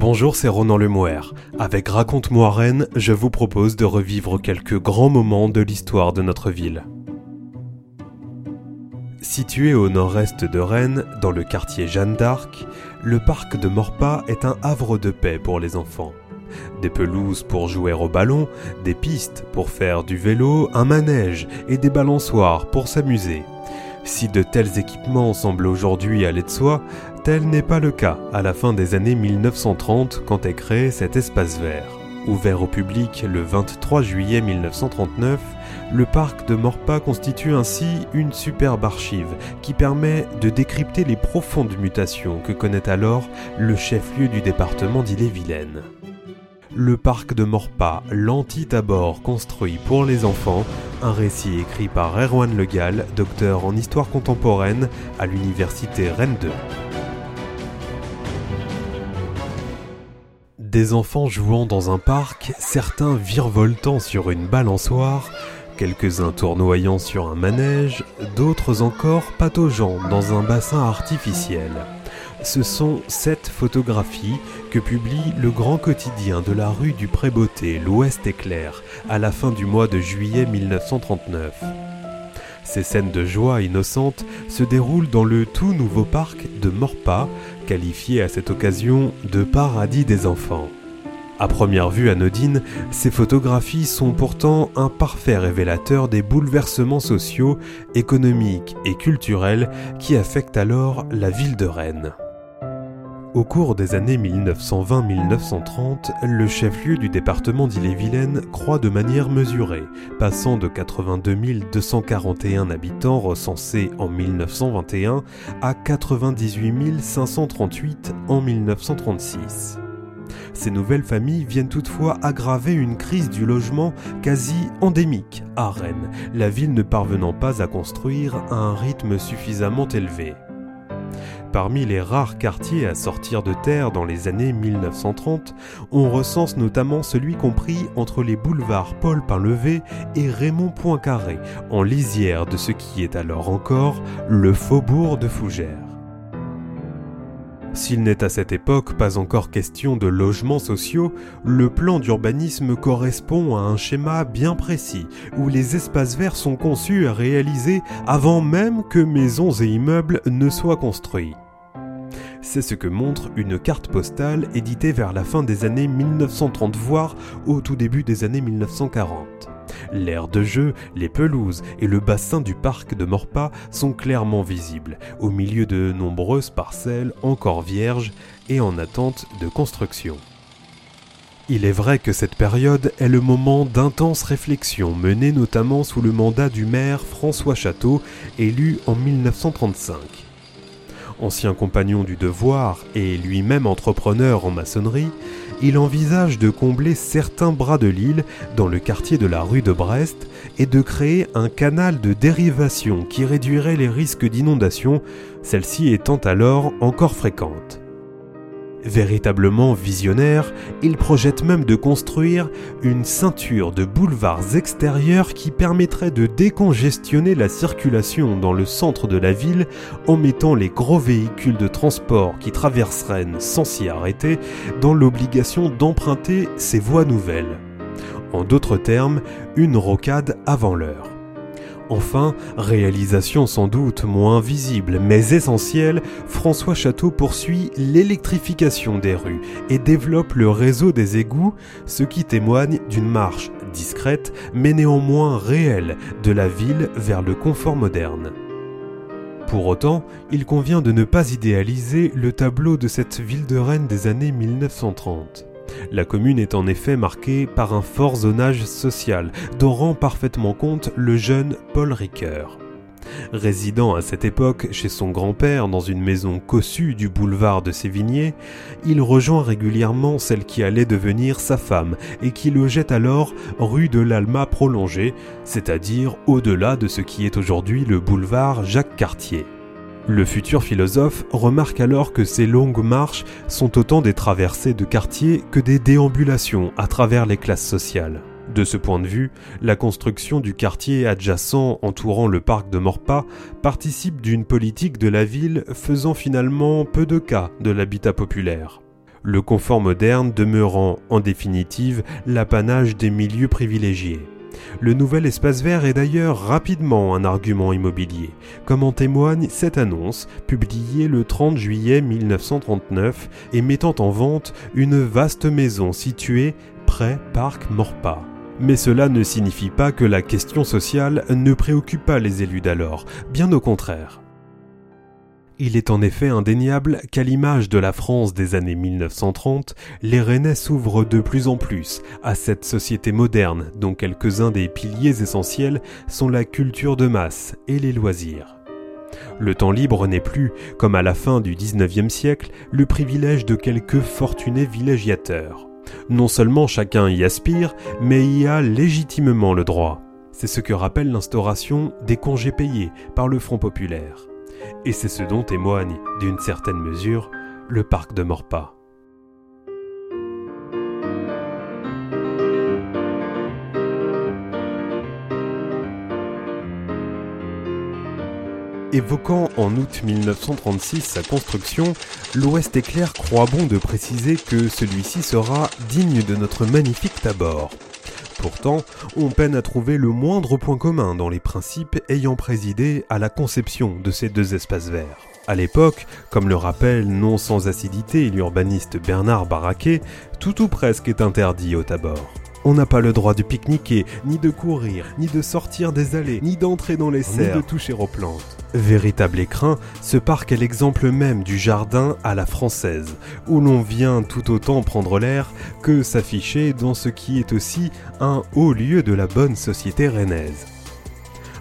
Bonjour, c'est Ronan Lemouer. Avec Raconte-moi Rennes, je vous propose de revivre quelques grands moments de l'histoire de notre ville. Situé au nord-est de Rennes, dans le quartier Jeanne d'Arc, le parc de Morpas est un havre de paix pour les enfants. Des pelouses pour jouer au ballon, des pistes pour faire du vélo, un manège et des balançoires pour s'amuser. Si de tels équipements semblent aujourd'hui aller de soi, tel n'est pas le cas à la fin des années 1930 quand est créé cet espace vert. Ouvert au public le 23 juillet 1939, le parc de Morpas constitue ainsi une superbe archive qui permet de décrypter les profondes mutations que connaît alors le chef-lieu du département d'Ille-et-Vilaine le parc de Morpas, l'anti-tabor construit pour les enfants, un récit écrit par Erwan Le Gall, docteur en histoire contemporaine à l'université Rennes 2. Des enfants jouant dans un parc, certains virevoltant sur une balançoire, quelques-uns tournoyant sur un manège, d'autres encore pataugeant dans un bassin artificiel. Ce sont sept photographies que publie le grand quotidien de la rue du Prébeauté, l'Ouest éclair, à la fin du mois de juillet 1939. Ces scènes de joie innocente se déroulent dans le tout nouveau parc de Morpas, qualifié à cette occasion de paradis des enfants. À première vue anodine, ces photographies sont pourtant un parfait révélateur des bouleversements sociaux, économiques et culturels qui affectent alors la ville de Rennes. Au cours des années 1920-1930, le chef-lieu du département d'Ille-et-Vilaine croît de manière mesurée, passant de 82 241 habitants recensés en 1921 à 98 538 en 1936. Ces nouvelles familles viennent toutefois aggraver une crise du logement quasi endémique à Rennes, la ville ne parvenant pas à construire à un rythme suffisamment élevé. Parmi les rares quartiers à sortir de terre dans les années 1930, on recense notamment celui compris entre les boulevards Paul Painlevé et Raymond Poincaré, en lisière de ce qui est alors encore le faubourg de Fougères. S'il n'est à cette époque pas encore question de logements sociaux, le plan d'urbanisme correspond à un schéma bien précis, où les espaces verts sont conçus et réalisés avant même que maisons et immeubles ne soient construits. C'est ce que montre une carte postale éditée vers la fin des années 1930, voire au tout début des années 1940. L'air de jeu, les pelouses et le bassin du parc de Morpas sont clairement visibles, au milieu de nombreuses parcelles encore vierges et en attente de construction. Il est vrai que cette période est le moment d'intenses réflexions menées notamment sous le mandat du maire François Château, élu en 1935 ancien compagnon du devoir et lui-même entrepreneur en maçonnerie, il envisage de combler certains bras de l'île dans le quartier de la rue de Brest et de créer un canal de dérivation qui réduirait les risques d'inondation, celle-ci étant alors encore fréquente. Véritablement visionnaire, il projette même de construire une ceinture de boulevards extérieurs qui permettrait de décongestionner la circulation dans le centre de la ville en mettant les gros véhicules de transport qui traversent sans s'y arrêter dans l'obligation d'emprunter ces voies nouvelles. En d'autres termes, une rocade avant l'heure. Enfin, réalisation sans doute moins visible mais essentielle, François Château poursuit l'électrification des rues et développe le réseau des égouts, ce qui témoigne d'une marche discrète mais néanmoins réelle de la ville vers le confort moderne. Pour autant, il convient de ne pas idéaliser le tableau de cette ville de Rennes des années 1930. La commune est en effet marquée par un fort zonage social, dont rend parfaitement compte le jeune Paul Ricoeur. Résidant à cette époque chez son grand-père dans une maison cossue du boulevard de Sévigné, il rejoint régulièrement celle qui allait devenir sa femme et qui logeait alors rue de l'Alma prolongée, c'est-à-dire au-delà de ce qui est aujourd'hui le boulevard Jacques Cartier. Le futur philosophe remarque alors que ces longues marches sont autant des traversées de quartier que des déambulations à travers les classes sociales. De ce point de vue, la construction du quartier adjacent entourant le parc de Morpas participe d'une politique de la ville faisant finalement peu de cas de l'habitat populaire. le confort moderne demeurant en définitive l'apanage des milieux privilégiés. Le nouvel espace vert est d'ailleurs rapidement un argument immobilier, comme en témoigne cette annonce publiée le 30 juillet 1939 et mettant en vente une vaste maison située près Parc Morpa. Mais cela ne signifie pas que la question sociale ne préoccupe pas les élus d'alors, bien au contraire. Il est en effet indéniable qu'à l'image de la France des années 1930, les Rennais s'ouvrent de plus en plus à cette société moderne dont quelques-uns des piliers essentiels sont la culture de masse et les loisirs. Le temps libre n'est plus, comme à la fin du XIXe siècle, le privilège de quelques fortunés villégiateurs. Non seulement chacun y aspire, mais y a légitimement le droit. C'est ce que rappelle l'instauration des congés payés par le Front populaire et c'est ce dont témoigne, d'une certaine mesure, le parc de Morpa. Évoquant en août 1936 sa construction, l'Ouest éclair croit bon de préciser que celui-ci sera digne de notre magnifique tabord. Pourtant, on peine à trouver le moindre point commun dans les principes ayant présidé à la conception de ces deux espaces verts. À l'époque, comme le rappelle non sans acidité l'urbaniste Bernard Barraquet, tout ou presque est interdit au Tabor. On n'a pas le droit de pique-niquer, ni de courir, ni de sortir des allées, ni d'entrer dans les serres, ni de toucher aux plantes. Véritable écrin, ce parc est l'exemple même du jardin à la française, où l'on vient tout autant prendre l'air que s'afficher dans ce qui est aussi un haut lieu de la bonne société rennaise.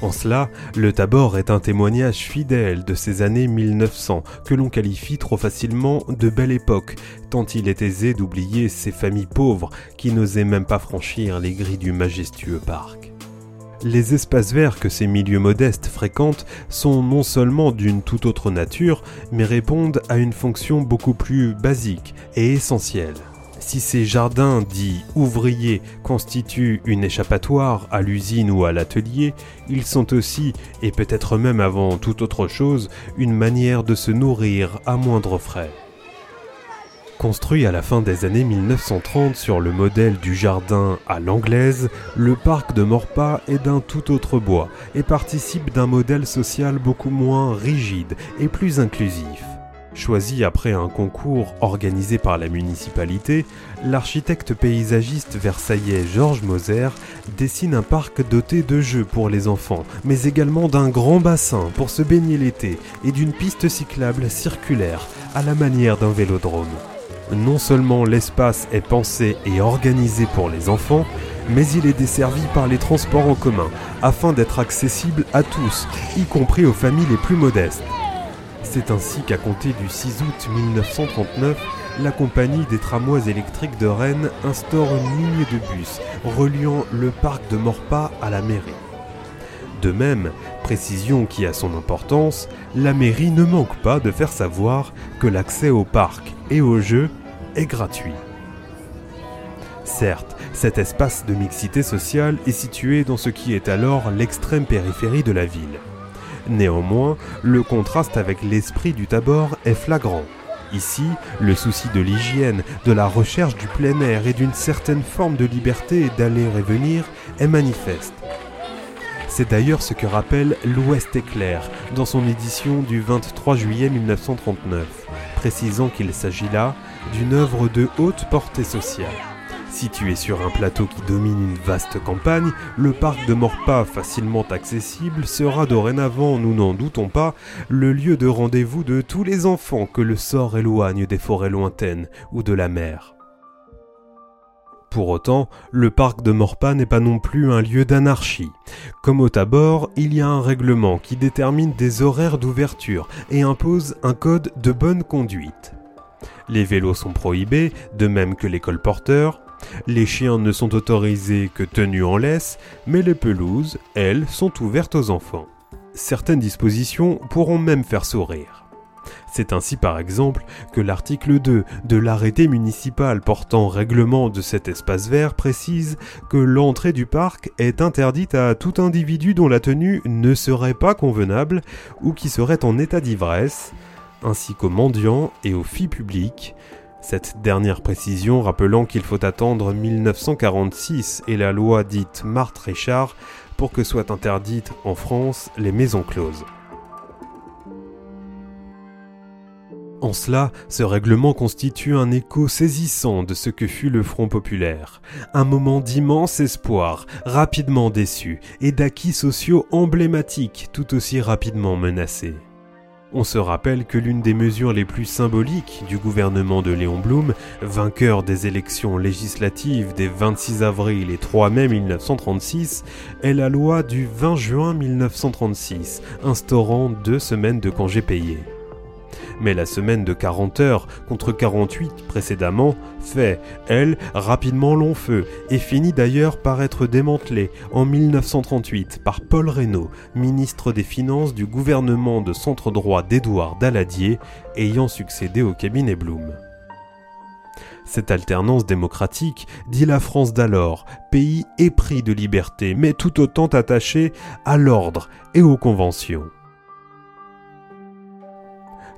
En cela, le Tabor est un témoignage fidèle de ces années 1900 que l'on qualifie trop facilement de belle époque, tant il est aisé d'oublier ces familles pauvres qui n'osaient même pas franchir les grilles du majestueux parc. Les espaces verts que ces milieux modestes fréquentent sont non seulement d'une toute autre nature, mais répondent à une fonction beaucoup plus basique et essentielle. Si ces jardins dits ouvriers constituent une échappatoire à l'usine ou à l'atelier, ils sont aussi, et peut-être même avant toute autre chose, une manière de se nourrir à moindre frais. Construit à la fin des années 1930 sur le modèle du jardin à l'anglaise, le parc de Morpa est d'un tout autre bois et participe d'un modèle social beaucoup moins rigide et plus inclusif. Choisi après un concours organisé par la municipalité, l'architecte paysagiste versaillais Georges Moser dessine un parc doté de jeux pour les enfants, mais également d'un grand bassin pour se baigner l'été et d'une piste cyclable circulaire à la manière d'un vélodrome. Non seulement l'espace est pensé et organisé pour les enfants, mais il est desservi par les transports en commun afin d'être accessible à tous, y compris aux familles les plus modestes. C'est ainsi qu'à compter du 6 août 1939, la compagnie des tramways électriques de Rennes instaure une ligne de bus reliant le parc de Morpa à la mairie. De même, précision qui a son importance, la mairie ne manque pas de faire savoir que l'accès au parc et aux jeux est gratuit. Certes, cet espace de mixité sociale est situé dans ce qui est alors l'extrême périphérie de la ville. Néanmoins, le contraste avec l'esprit du Tabor est flagrant. Ici, le souci de l'hygiène, de la recherche du plein air et d'une certaine forme de liberté d'aller et venir est manifeste. C'est d'ailleurs ce que rappelle l'Ouest éclair dans son édition du 23 juillet 1939, précisant qu'il s'agit là d'une œuvre de haute portée sociale. Situé sur un plateau qui domine une vaste campagne, le parc de Morpa, facilement accessible, sera dorénavant, nous n'en doutons pas, le lieu de rendez-vous de tous les enfants que le sort éloigne des forêts lointaines ou de la mer. Pour autant, le parc de Morpa n'est pas non plus un lieu d'anarchie. Comme au Tabor, il y a un règlement qui détermine des horaires d'ouverture et impose un code de bonne conduite. Les vélos sont prohibés, de même que les colporteurs, les chiens ne sont autorisés que tenus en laisse, mais les pelouses, elles, sont ouvertes aux enfants. Certaines dispositions pourront même faire sourire. C'est ainsi par exemple que l'article 2 de l'arrêté municipal portant règlement de cet espace vert précise que l'entrée du parc est interdite à tout individu dont la tenue ne serait pas convenable ou qui serait en état d'ivresse, ainsi qu'aux mendiants et aux filles publiques, Cette dernière précision rappelant qu'il faut attendre 1946 et la loi dite Marthe-Richard pour que soient interdites en France les maisons closes. En cela, ce règlement constitue un écho saisissant de ce que fut le Front populaire, un moment d'immense espoir, rapidement déçu, et d'acquis sociaux emblématiques tout aussi rapidement menacés. On se rappelle que l'une des mesures les plus symboliques du gouvernement de Léon Blum, vainqueur des élections législatives des 26 avril et 3 mai 1936, est la loi du 20 juin 1936, instaurant deux semaines de congés payés mais la semaine de 40 heures contre 48 précédemment fait, elle, rapidement long feu et finit d'ailleurs par être démantelée en 1938 par Paul Reynaud, ministre des Finances du gouvernement de centre droit d'Édouard Daladier, ayant succédé au cabinet Blum. Cette alternance démocratique dit la France d'alors, pays épris de liberté, mais tout autant attaché à l'ordre et aux conventions.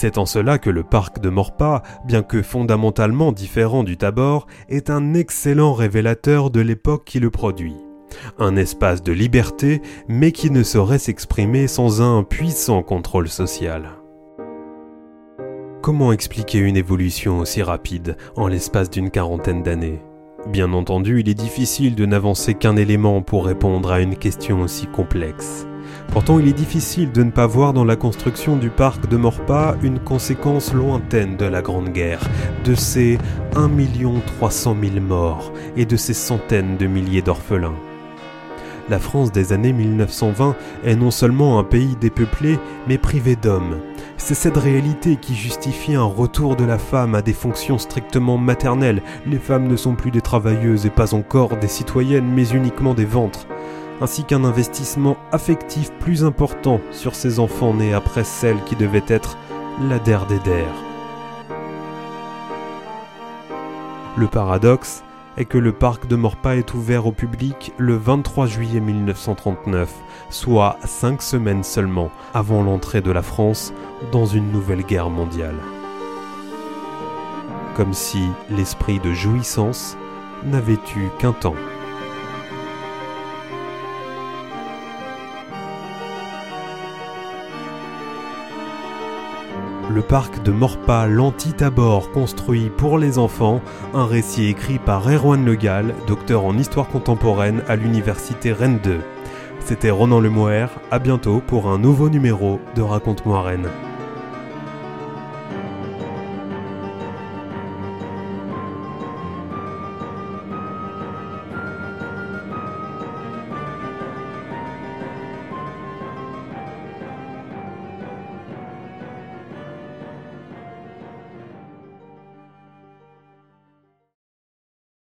C'est en cela que le parc de Morpa, bien que fondamentalement différent du Tabor, est un excellent révélateur de l'époque qui le produit. Un espace de liberté, mais qui ne saurait s'exprimer sans un puissant contrôle social. Comment expliquer une évolution aussi rapide en l'espace d'une quarantaine d'années? Bien entendu, il est difficile de n'avancer qu'un élément pour répondre à une question aussi complexe. Pourtant, il est difficile de ne pas voir dans la construction du parc de Morpa une conséquence lointaine de la Grande Guerre, de ses 1 300 000 morts et de ses centaines de milliers d'orphelins. La France des années 1920 est non seulement un pays dépeuplé, mais privé d'hommes. C'est cette réalité qui justifie un retour de la femme à des fonctions strictement maternelles. Les femmes ne sont plus des travailleuses et pas encore des citoyennes, mais uniquement des ventres ainsi qu'un investissement affectif plus important sur ces enfants nés après celle qui devait être la der des der. Le paradoxe est que le parc de Morpa est ouvert au public le 23 juillet 1939, soit cinq semaines seulement avant l'entrée de la France dans une nouvelle guerre mondiale. Comme si l'esprit de jouissance n'avait eu qu'un temps. Le parc de Morpa l'Anti-Tabor construit pour les enfants, un récit écrit par Erwan Le Gall, docteur en histoire contemporaine à l'université Rennes 2. C'était Ronan Lemoer, à bientôt pour un nouveau numéro de Raconte-moi Rennes.